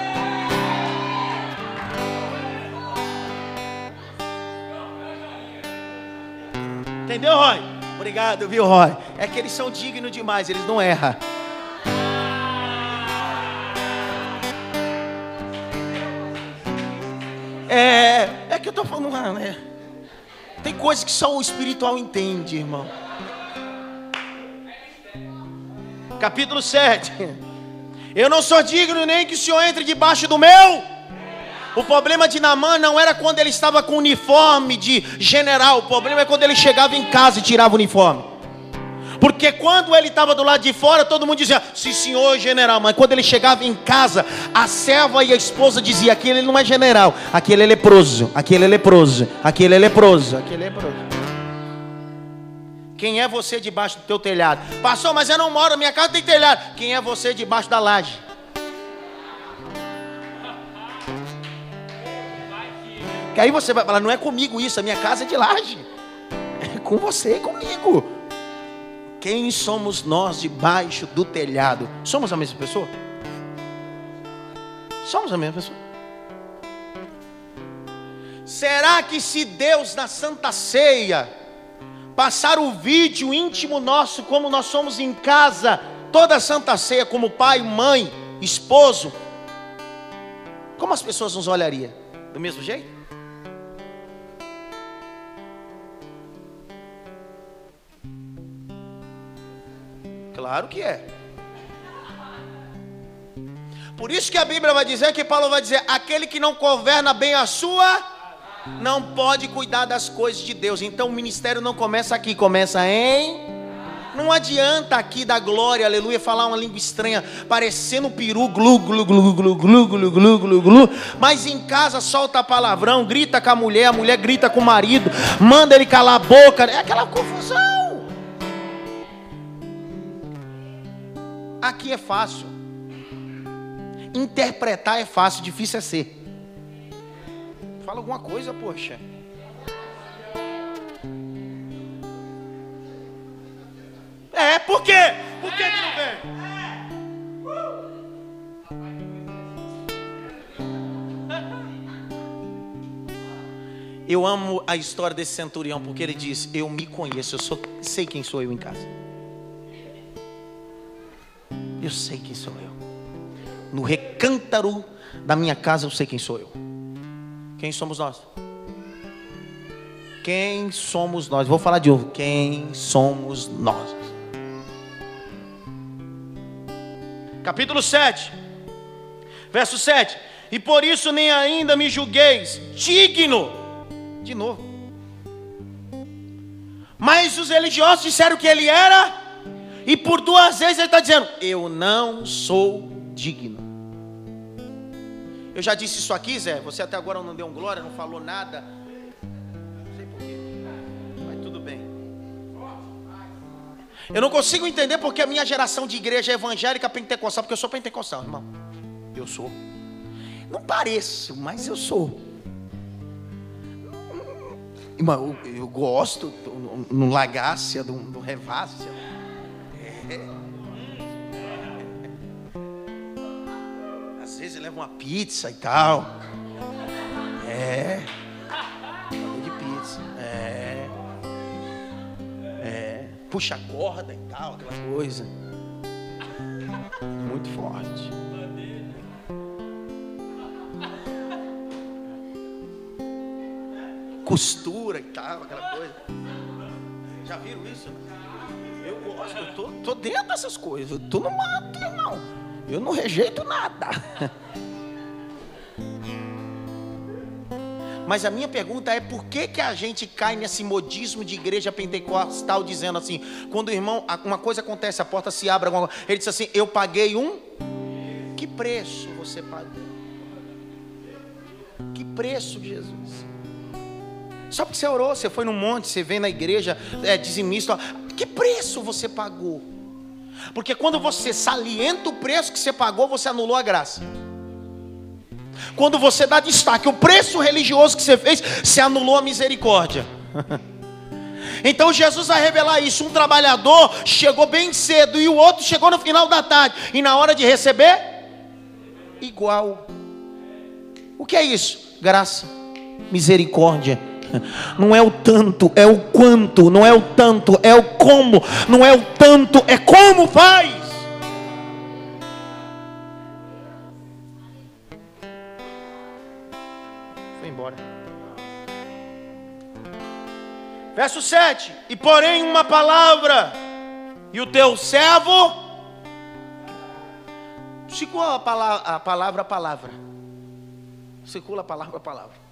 Entendeu, Roy? Obrigado, viu, Roy? É que eles são dignos demais, eles não erram. É, é que eu tô falando, ah, né? Tem coisas que só o espiritual entende, irmão. Capítulo 7. Eu não sou digno nem que o Senhor entre debaixo do meu. O problema de Namã não era quando ele estava com uniforme de general, o problema é quando ele chegava em casa e tirava o uniforme. Porque quando ele estava do lado de fora, todo mundo dizia, sim senhor general, mas quando ele chegava em casa, a serva e a esposa diziam, aquele não é general, aquele é leproso, aquele é leproso, aquele é leproso, aquele é leproso. Quem é você debaixo do teu telhado? Pastor, mas eu não moro, minha casa tem telhado. Quem é você debaixo da laje? Que aí você vai falar, não é comigo isso, a minha casa é de laje. É com você e comigo. Quem somos nós debaixo do telhado? Somos a mesma pessoa? Somos a mesma pessoa. Será que se Deus na Santa Ceia passar o vídeo íntimo nosso, como nós somos em casa, toda a Santa Ceia, como pai, mãe, esposo, como as pessoas nos olhariam? Do mesmo jeito? Claro que é. Por isso que a Bíblia vai dizer que Paulo vai dizer: aquele que não governa bem a sua, não pode cuidar das coisas de Deus. Então o ministério não começa aqui, começa em. Não adianta aqui da glória, aleluia, falar uma língua estranha, parecendo peru, glu, glu, glu, glu, glu, glu, glu, glu, glu, mas em casa solta palavrão, grita com a mulher, a mulher grita com o marido, manda ele calar a boca, é aquela confusão. Aqui é fácil. Interpretar é fácil, difícil é ser. Fala alguma coisa, poxa. É, por quê? Por que, que não vem? Eu amo a história desse centurião porque ele diz: Eu me conheço, eu sou, sei quem sou eu em casa. Eu sei quem sou eu. No recântaro da minha casa eu sei quem sou eu. Quem somos nós? Quem somos nós? Vou falar de novo. Quem somos nós? Capítulo 7, verso 7. E por isso nem ainda me julgueis digno. De novo. Mas os religiosos disseram que ele era e por duas vezes ele está dizendo: Eu não sou digno. Eu já disse isso aqui, Zé. Você até agora não deu um glória, não falou nada. Não sei porquê. Mas tudo bem. Eu não consigo entender porque a minha geração de igreja evangélica pentecostal, porque eu sou pentecostal, irmão. Eu sou. Não pareço, mas eu sou. Irmão, eu, eu gosto no Lagácia, do, do Revácia. *laughs* Às vezes leva uma pizza e tal. É. Falou de pizza. É. É. Puxa a corda e tal, aquela coisa. Muito forte. Costura e tal, aquela coisa. Já viram isso? Eu gosto, eu tô, tô dentro dessas coisas. Eu tô no mato, irmão. Eu não rejeito nada. *laughs* Mas a minha pergunta é por que, que a gente cai nesse modismo de igreja pentecostal dizendo assim, quando o irmão, uma coisa acontece, a porta se abre, ele diz assim, eu paguei um. Que preço você pagou? Que preço, Jesus? Só porque você orou, você foi no monte, você vem na igreja, é dizimista. Que preço você pagou? Porque quando você salienta o preço que você pagou, você anulou a graça. Quando você dá destaque o preço religioso que você fez, você anulou a misericórdia. *laughs* Então Jesus vai revelar isso. Um trabalhador chegou bem cedo e o outro chegou no final da tarde. E na hora de receber, igual. O que é isso? Graça, misericórdia *laughs* não é o tanto, é o quanto, não é o tanto, é o como, não é o tanto, é como faz. Foi embora. Verso 7: E porém uma palavra, e o teu servo. Ficou a palavra, a palavra, a palavra. Circula a palavra a palavra.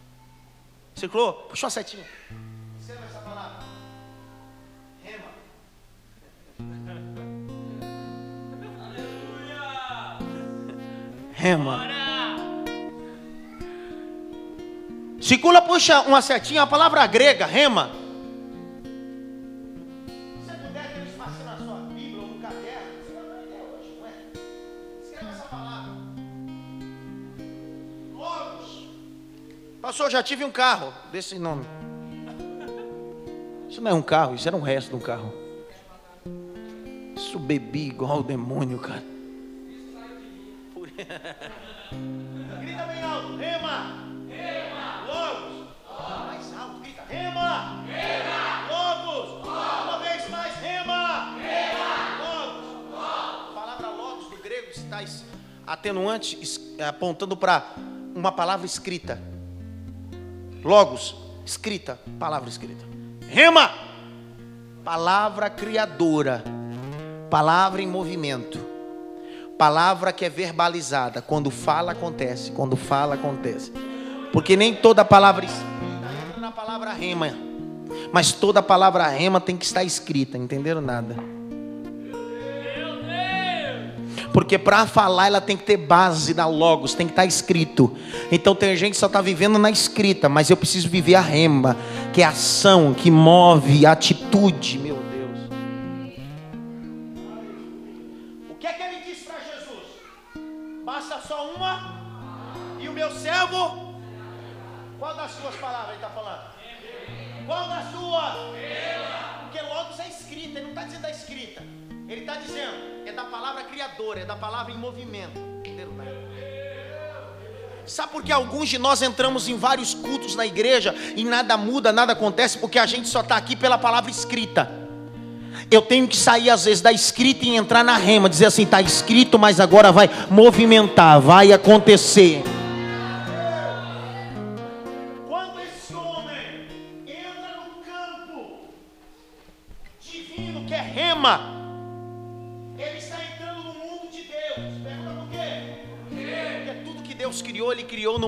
Circulou? Puxa uma setinha. Observa essa palavra. Rema. *laughs* Rema. Circula, puxa uma setinha, a palavra grega, rema. Pastor, já tive um carro desse nome. Isso não é um carro, isso era um resto de um carro. Isso bebi igual o demônio, cara. Grita bem alto, rema. Logos. Mais alto, grita. Rema. Logos. Uma vez mais, rema. Logos. A palavra logos do grego está es- atenuante, apontando para uma palavra escrita. Logos, escrita, palavra escrita. Rema. Palavra criadora. Palavra em movimento. Palavra que é verbalizada. Quando fala, acontece. Quando fala, acontece. Porque nem toda palavra escrita entra na palavra rema. Mas toda palavra rema tem que estar escrita. Entenderam nada? Porque para falar ela tem que ter base na logos, tem que estar escrito. Então tem gente que só está vivendo na escrita, mas eu preciso viver a rema, que é a ação, que move, a atitude. Meu Deus. O que é que ele disse para Jesus? Basta só uma e o meu servo. Qual das suas palavras ele está falando? Qual das suas? Porque logos é escrita, ele não está dizendo da escrita. Ele está dizendo, é da palavra criadora, é da palavra em movimento. Sabe por que alguns de nós entramos em vários cultos na igreja e nada muda, nada acontece? Porque a gente só está aqui pela palavra escrita. Eu tenho que sair às vezes da escrita e entrar na rema, dizer assim, está escrito, mas agora vai movimentar, vai acontecer.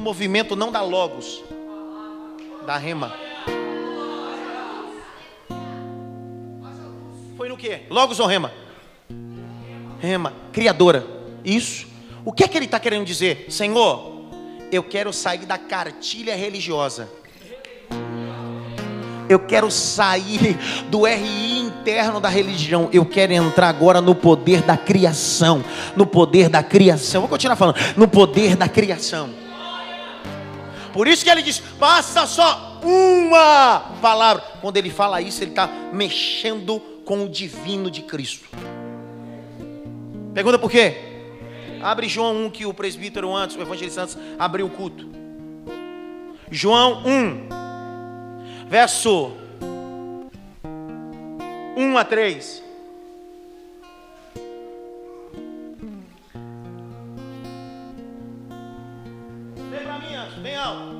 Movimento não da Logos, da rema. Foi no quê? Logos ou rema? Rema, criadora. Isso. O que é que ele está querendo dizer? Senhor, eu quero sair da cartilha religiosa. Eu quero sair do RI interno da religião. Eu quero entrar agora no poder da criação. No poder da criação. Vou continuar falando. No poder da criação. Por isso que ele diz: basta só uma palavra. Quando ele fala isso, ele está mexendo com o divino de Cristo. Pergunta por quê? Abre João 1 que o presbítero antes, o evangelista antes, abriu o culto. João 1, verso 1 a 3. Alto.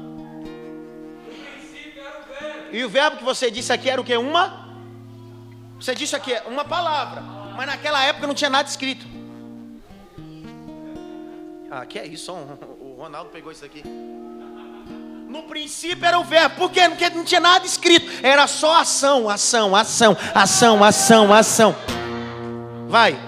E o verbo que você disse aqui era o que? Uma? Você disse aqui, uma palavra. Mas naquela época não tinha nada escrito. Ah, que é isso? O Ronaldo pegou isso aqui. No princípio era o verbo. Por quê? Porque não tinha nada escrito. Era só ação, ação, ação, ação, ação, ação. Vai.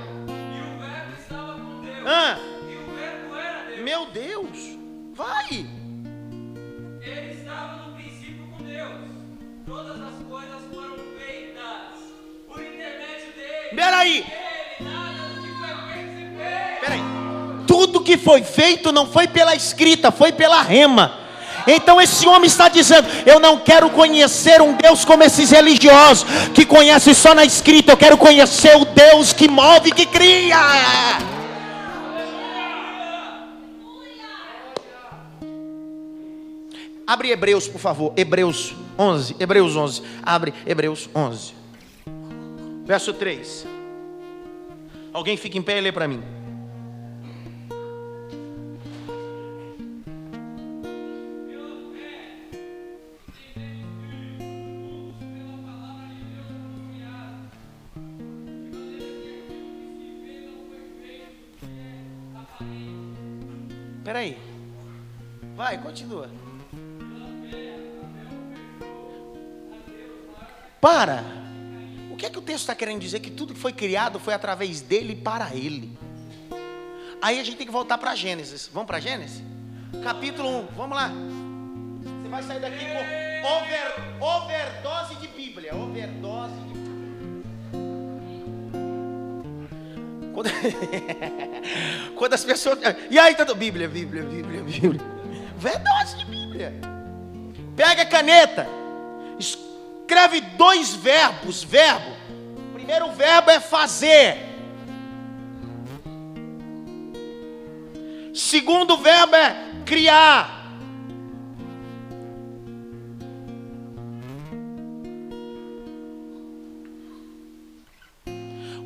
Que foi feito não foi pela escrita, foi pela rema. Então esse homem está dizendo: Eu não quero conhecer um Deus como esses religiosos que conhecem só na escrita. Eu quero conhecer o Deus que move, que cria. Abre Hebreus, por favor. Hebreus 11. Hebreus 11. Abre Hebreus 11. Verso 3. Alguém fica em pé e lê para mim. Peraí. Vai, continua. Para. O que é que o texto está querendo dizer? Que tudo que foi criado foi através dele e para ele. Aí a gente tem que voltar para Gênesis. Vamos para Gênesis? Capítulo 1. Vamos lá. Você vai sair daqui com over, overdose de Bíblia. Overdose de Quando, *laughs* Quando as pessoas. E aí, tanto Bíblia, Bíblia, Bíblia, Bíblia. Overdose de Bíblia. Pega a caneta. Escreve dois verbos. Verbo. Primeiro verbo é fazer. Segundo verbo é criar.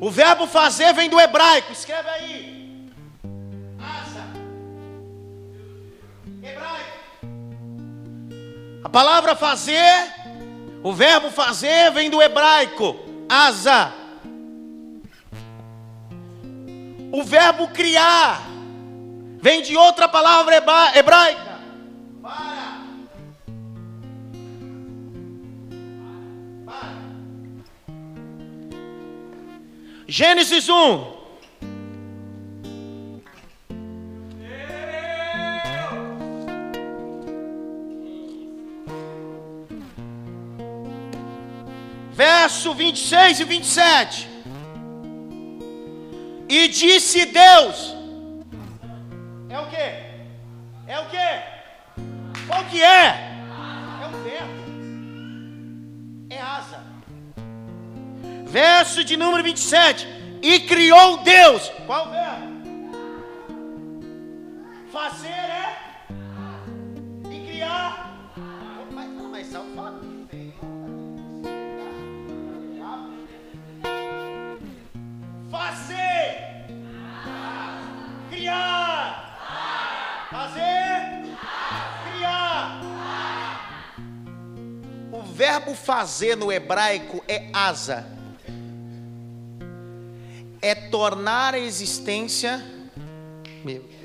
O verbo fazer vem do hebraico. Escreve aí. Asa. Hebraico. A palavra fazer, o verbo fazer vem do hebraico. Asa. O verbo criar vem de outra palavra hebra- hebraica. Gênesis 1. Verso 26 e 27. E disse Deus: É o que? É o que? Qual que é? É um verbo. É asa. Verso de número 27. E criou Deus. Qual verbo? Fazer é. E criar. Mas, mas fala. Fazer. Criar. Fazer. Criar. O verbo fazer no hebraico é asa. É tornar a existência. Meu Deus.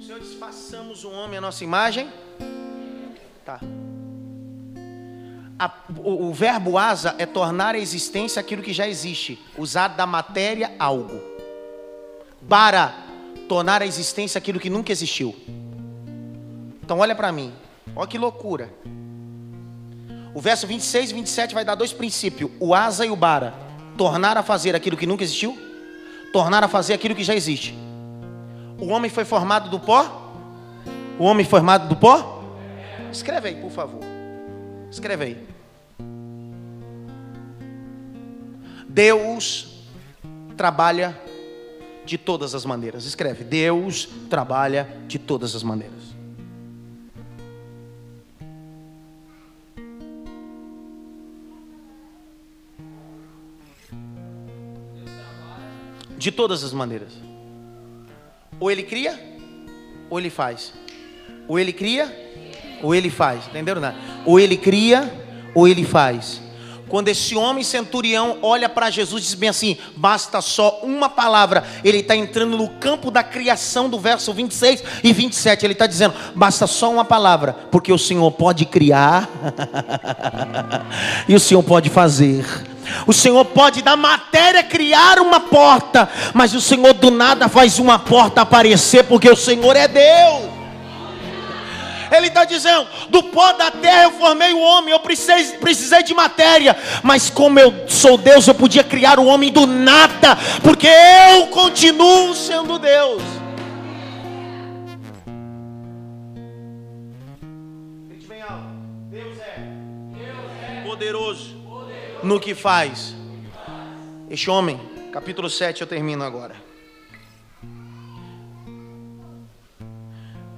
Senhor, desfaçamos o homem à nossa imagem. Tá. A- o, o verbo asa é tornar a existência aquilo que já existe, usar da matéria algo. Para tornar a existência aquilo que nunca existiu. Então olha para mim. Olha que loucura. O verso 26 e 27 vai dar dois princípios: o asa e o bara. Tornar a fazer aquilo que nunca existiu, tornar a fazer aquilo que já existe. O homem foi formado do pó? O homem formado do pó? Escreve aí, por favor. Escreve aí. Deus trabalha de todas as maneiras. Escreve. Deus trabalha de todas as maneiras. De todas as maneiras. Ou ele cria, ou ele faz. Ou ele cria, ou ele faz. Entenderam? Né? Ou ele cria, ou ele faz. Quando esse homem centurião olha para Jesus e diz bem assim: basta só uma palavra. Ele está entrando no campo da criação do verso 26 e 27. Ele está dizendo: basta só uma palavra, porque o Senhor pode criar *laughs* e o Senhor pode fazer. O Senhor pode da matéria criar uma porta, mas o Senhor do nada faz uma porta aparecer, porque o Senhor é Deus. Ele está dizendo: do pó da terra eu formei o homem, eu precisei, precisei de matéria, mas como eu sou Deus, eu podia criar o homem do nada, porque eu continuo sendo Deus. Deus é poderoso no que faz. Este homem, capítulo 7, eu termino agora.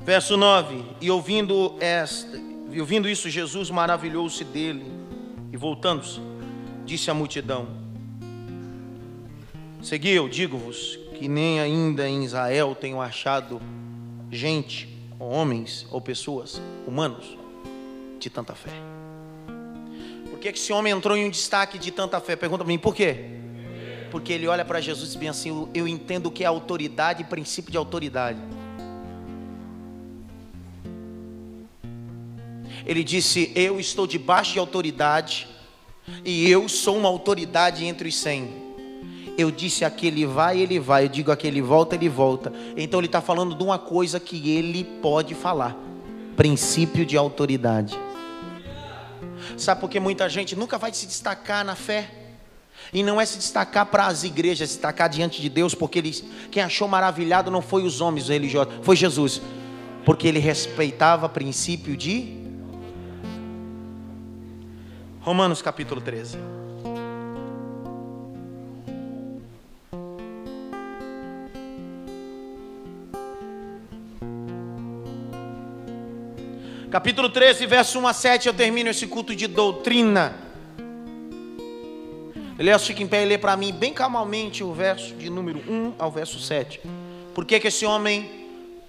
Verso 9: E ouvindo, esta, ouvindo isso, Jesus maravilhou-se dele, e voltando-se, disse à multidão: Segui eu, digo-vos, que nem ainda em Israel tenho achado gente, homens ou pessoas, humanos, de tanta fé. Porque que, esse homem entrou em um destaque de tanta fé? Pergunta para mim, por quê? Porque ele olha para Jesus e diz bem assim: eu entendo o que é autoridade e princípio de autoridade. Ele disse: Eu estou debaixo de autoridade, e eu sou uma autoridade entre os cem. Eu disse aquele vai, ele vai. Eu digo aquele volta, ele volta. Então ele está falando de uma coisa que ele pode falar: princípio de autoridade. Sabe por que muita gente nunca vai se destacar na fé? E não é se destacar para as igrejas, se destacar diante de Deus, porque ele, quem achou maravilhado não foi os homens religiosos, foi Jesus. Porque ele respeitava princípio de Romanos capítulo 13. Capítulo 13, verso 1 a 7, eu termino esse culto de doutrina. Elias, fica em pé e lê para mim bem calmamente o verso de número 1 ao verso 7. Por que, que esse homem,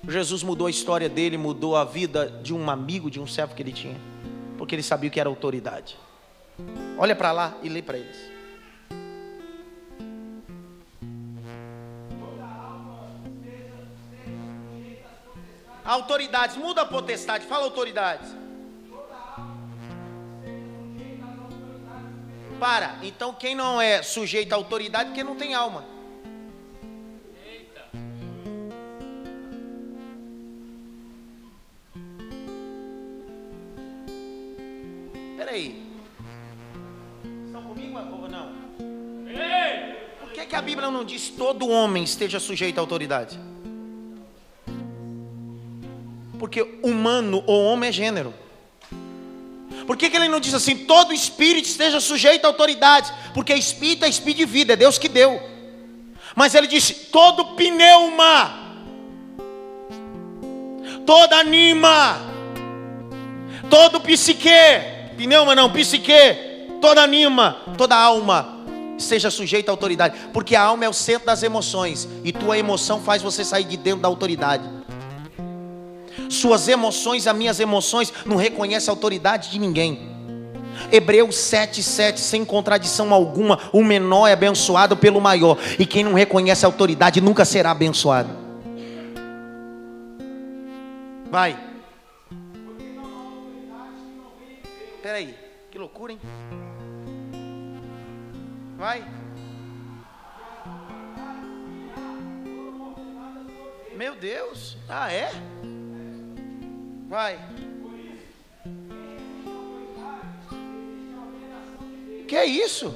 Jesus mudou a história dele, mudou a vida de um amigo, de um servo que ele tinha? Porque ele sabia o que era autoridade. Olha para lá e lê para eles. Autoridades, muda a potestade, fala autoridades. Para, então quem não é sujeito à autoridade, porque não tem alma. Peraí. Que, a Bíblia não diz todo homem esteja sujeito à autoridade? Porque humano ou homem é gênero. Por que, que ele não diz assim, todo espírito esteja sujeito à autoridade? Porque espírito é espírito de vida, é Deus que deu. Mas ele disse, todo pneuma, toda anima, todo psique, pneuma não, psique, toda anima, toda alma, seja sujeita à autoridade. Porque a alma é o centro das emoções, e tua emoção faz você sair de dentro da autoridade. Suas emoções, as minhas emoções, não reconhecem a autoridade de ninguém. Hebreus 7,7, sem contradição alguma, o menor é abençoado pelo maior, e quem não reconhece a autoridade nunca será abençoado. Vai. Espera aí, que loucura, hein? Vai. Meu Deus, ah é? Vai. Que é isso?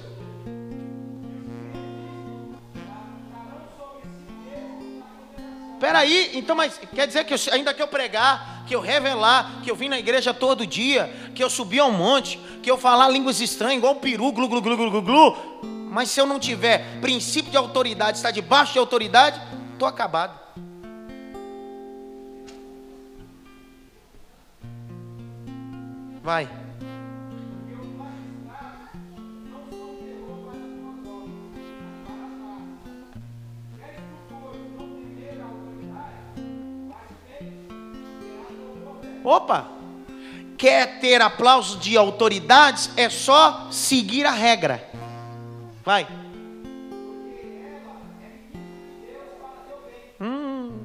Peraí, então, mas quer dizer que eu, ainda que eu pregar, que eu revelar, que eu vim na igreja todo dia, que eu subi ao monte, que eu falar línguas estranhas, igual peru, glu, glu, glu, glu, glu, glu, mas se eu não tiver princípio de autoridade, está debaixo de autoridade, estou acabado. Vai. Opa! Quer ter aplauso de autoridades? É só seguir a regra. Vai. Hum.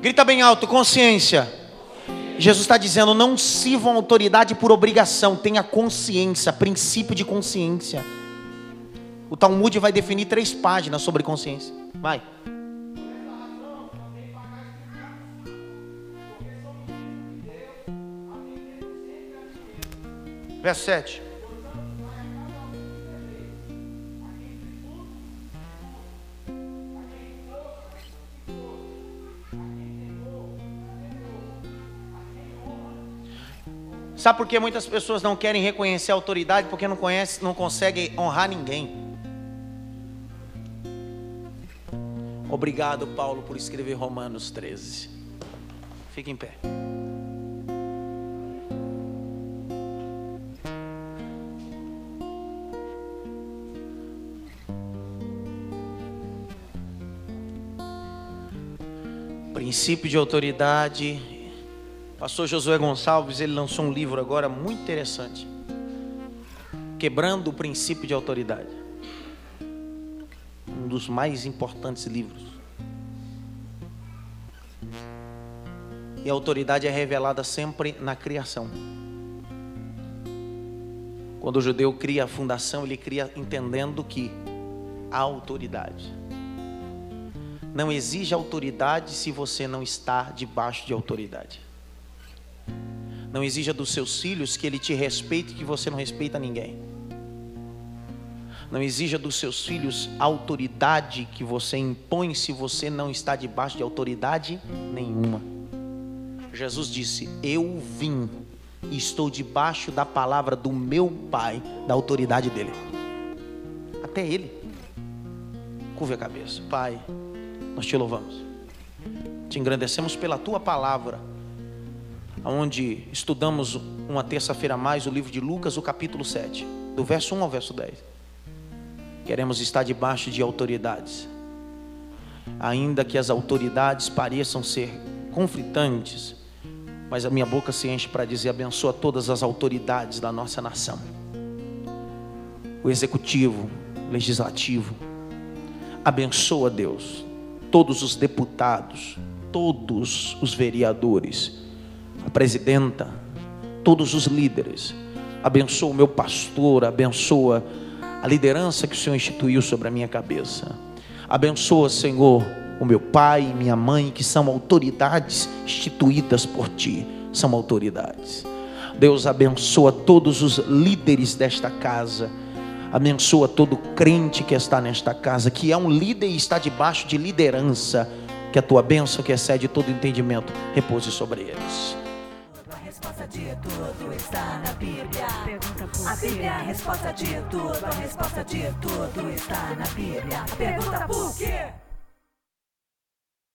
Grita bem alto, consciência. Jesus está dizendo: não sirvam autoridade por obrigação, tenha consciência, princípio de consciência. O Talmud vai definir três páginas sobre consciência. Vai. Verso 7. Sabe por que muitas pessoas não querem reconhecer a autoridade? Porque não conhece, não consegue honrar ninguém. Obrigado, Paulo, por escrever Romanos 13. Fique em pé. Princípio de autoridade Pastor Josué Gonçalves, ele lançou um livro agora muito interessante. Quebrando o princípio de autoridade. Um dos mais importantes livros. E a autoridade é revelada sempre na criação. Quando o judeu cria a fundação, ele cria entendendo que a autoridade. Não exige autoridade se você não está debaixo de autoridade. Não exija dos seus filhos que ele te respeite que você não respeita ninguém. Não exija dos seus filhos autoridade que você impõe se você não está debaixo de autoridade nenhuma. Jesus disse: Eu vim e estou debaixo da palavra do meu Pai, da autoridade dele. Até ele. Curve a cabeça. Pai, nós te louvamos. Te engrandecemos pela tua palavra, onde estudamos uma terça-feira a mais o livro de Lucas, o capítulo 7, do verso 1 ao verso 10. Queremos estar debaixo de autoridades, ainda que as autoridades pareçam ser conflitantes, mas a minha boca se enche para dizer: abençoa todas as autoridades da nossa nação, o executivo, o legislativo, abençoa Deus, todos os deputados, todos os vereadores, a presidenta, todos os líderes, abençoa o meu pastor, abençoa a liderança que o Senhor instituiu sobre a minha cabeça, abençoa, Senhor o meu pai e minha mãe, que são autoridades instituídas por ti, são autoridades. Deus abençoa todos os líderes desta casa. Abençoa todo crente que está nesta casa, que é um líder e está debaixo de liderança. Que a tua bênção, que excede todo entendimento, repouse sobre eles. A resposta de tudo está na Bíblia. Pergunta por a Bíblia, a resposta de tudo, a resposta de tudo está na Bíblia. Pergunta por quê?